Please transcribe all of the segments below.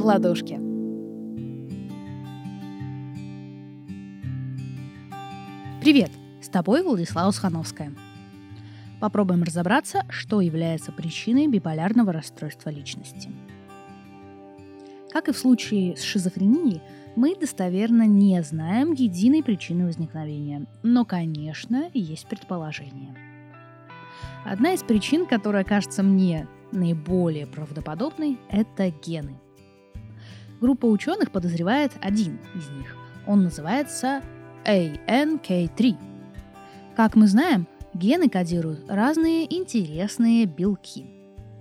в ладошки. Привет! С тобой Владислава Схановская. Попробуем разобраться, что является причиной биполярного расстройства личности. Как и в случае с шизофренией, мы достоверно не знаем единой причины возникновения, но, конечно, есть предположение. Одна из причин, которая кажется мне наиболее правдоподобной, это гены. Группа ученых подозревает один из них. Он называется ANK3. Как мы знаем, гены кодируют разные интересные белки.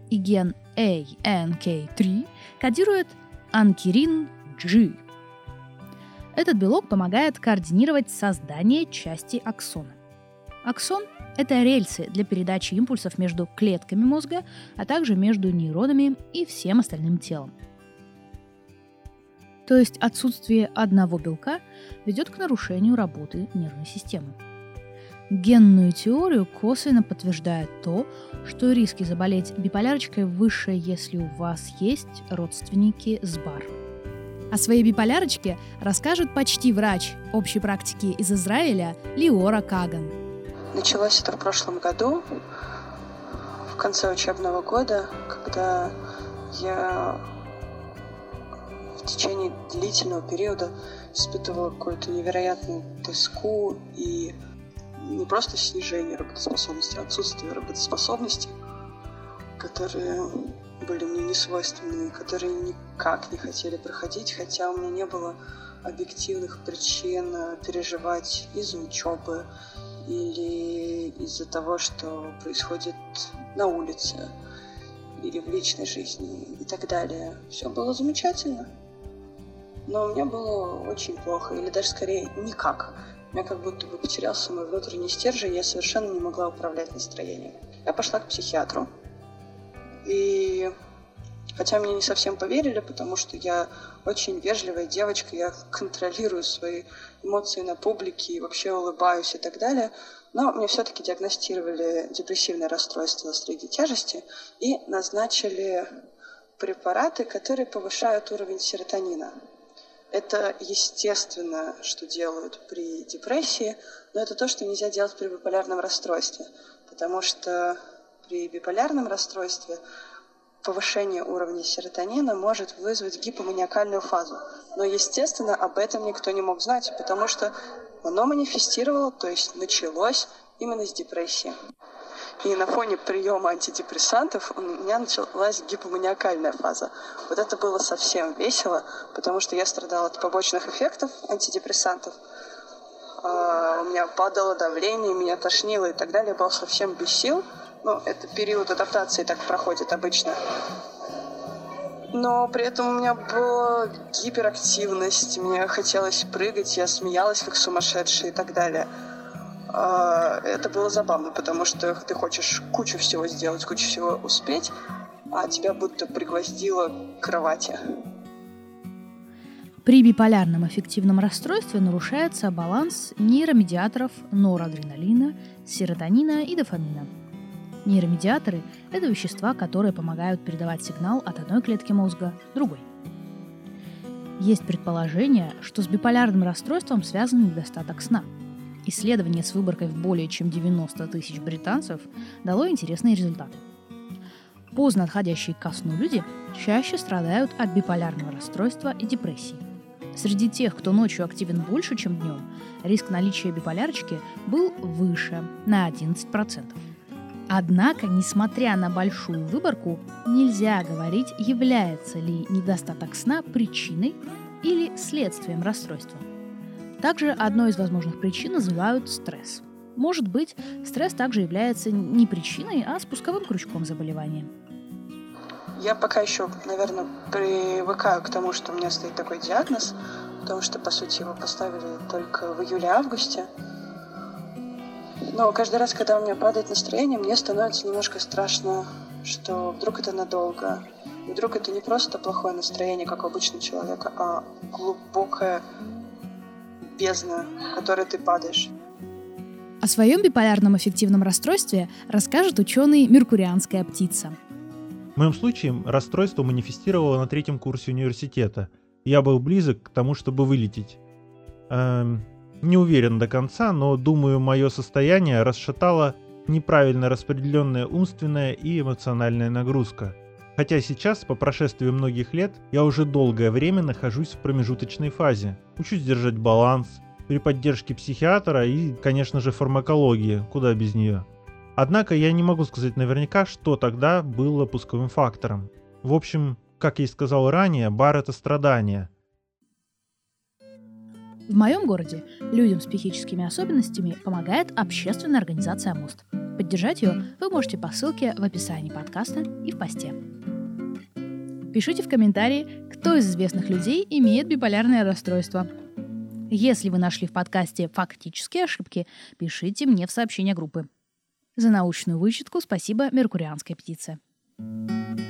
И ген ANK3 кодирует анкерин G. Этот белок помогает координировать создание части аксона. Аксон – это рельсы для передачи импульсов между клетками мозга, а также между нейронами и всем остальным телом. То есть отсутствие одного белка ведет к нарушению работы нервной системы. Генную теорию косвенно подтверждает то, что риски заболеть биполярочкой выше, если у вас есть родственники с бар. О своей биполярочке расскажет почти врач общей практики из Израиля Лиора Каган. Началось это в прошлом году, в конце учебного года, когда я в течение длительного периода испытывала какую-то невероятную тоску и не просто снижение работоспособности, а отсутствие работоспособности, которые были мне не свойственны, которые никак не хотели проходить, хотя у меня не было объективных причин переживать из-за учебы или из-за того, что происходит на улице или в личной жизни и так далее. Все было замечательно, но мне было очень плохо, или даже скорее никак. У меня как будто бы потерялся мой внутренний стержень, я совершенно не могла управлять настроением. Я пошла к психиатру, и хотя мне не совсем поверили, потому что я очень вежливая девочка, я контролирую свои эмоции на публике и вообще улыбаюсь и так далее, но мне все-таки диагностировали депрессивное расстройство среди тяжести и назначили препараты, которые повышают уровень серотонина. Это естественно, что делают при депрессии, но это то, что нельзя делать при биполярном расстройстве, потому что при биполярном расстройстве повышение уровня серотонина может вызвать гипоманиакальную фазу. Но, естественно, об этом никто не мог знать, потому что оно манифестировало, то есть началось именно с депрессии. И на фоне приема антидепрессантов у меня началась гипоманиакальная фаза. Вот это было совсем весело, потому что я страдала от побочных эффектов антидепрессантов. А, у меня падало давление, меня тошнило и так далее. Я была совсем без сил. Ну, это период адаптации так проходит обычно. Но при этом у меня была гиперактивность, мне хотелось прыгать, я смеялась как сумасшедшая и так далее. Это было забавно, потому что ты хочешь кучу всего сделать, кучу всего успеть, а тебя будто пригвоздило к кровати. При биполярном эффективном расстройстве нарушается баланс нейромедиаторов норадреналина, серотонина и дофамина. Нейромедиаторы – это вещества, которые помогают передавать сигнал от одной клетки мозга другой. Есть предположение, что с биполярным расстройством связан недостаток сна – Исследование с выборкой в более чем 90 тысяч британцев дало интересные результаты. Поздно отходящие ко сну люди чаще страдают от биполярного расстройства и депрессии. Среди тех, кто ночью активен больше, чем днем, риск наличия биполярочки был выше на 11%. Однако, несмотря на большую выборку, нельзя говорить, является ли недостаток сна причиной или следствием расстройства. Также одной из возможных причин называют стресс. Может быть, стресс также является не причиной, а спусковым крючком заболевания. Я пока еще, наверное, привыкаю к тому, что у меня стоит такой диагноз, потому что, по сути, его поставили только в июле-августе. Но каждый раз, когда у меня падает настроение, мне становится немножко страшно, что вдруг это надолго. И вдруг это не просто плохое настроение, как у обычного человека, а глубокое бездна, в которой ты падаешь. О своем биполярном эффективном расстройстве расскажет ученый «Меркурианская птица». моем случае расстройство манифестировало на третьем курсе университета. Я был близок к тому, чтобы вылететь. Эм, не уверен до конца, но думаю, мое состояние расшатало неправильно распределенная умственная и эмоциональная нагрузка. Хотя сейчас, по прошествии многих лет, я уже долгое время нахожусь в промежуточной фазе. Учусь держать баланс, при поддержке психиатра и, конечно же, фармакологии, куда без нее. Однако я не могу сказать наверняка, что тогда было пусковым фактором. В общем, как я и сказал ранее, бар это страдание. В моем городе людям с психическими особенностями помогает общественная организация «Мост». Поддержать ее вы можете по ссылке в описании подкаста и в посте. Пишите в комментарии, кто из известных людей имеет биполярное расстройство. Если вы нашли в подкасте фактические ошибки, пишите мне в сообщение группы. За научную вычетку спасибо Меркурианской птице. thank you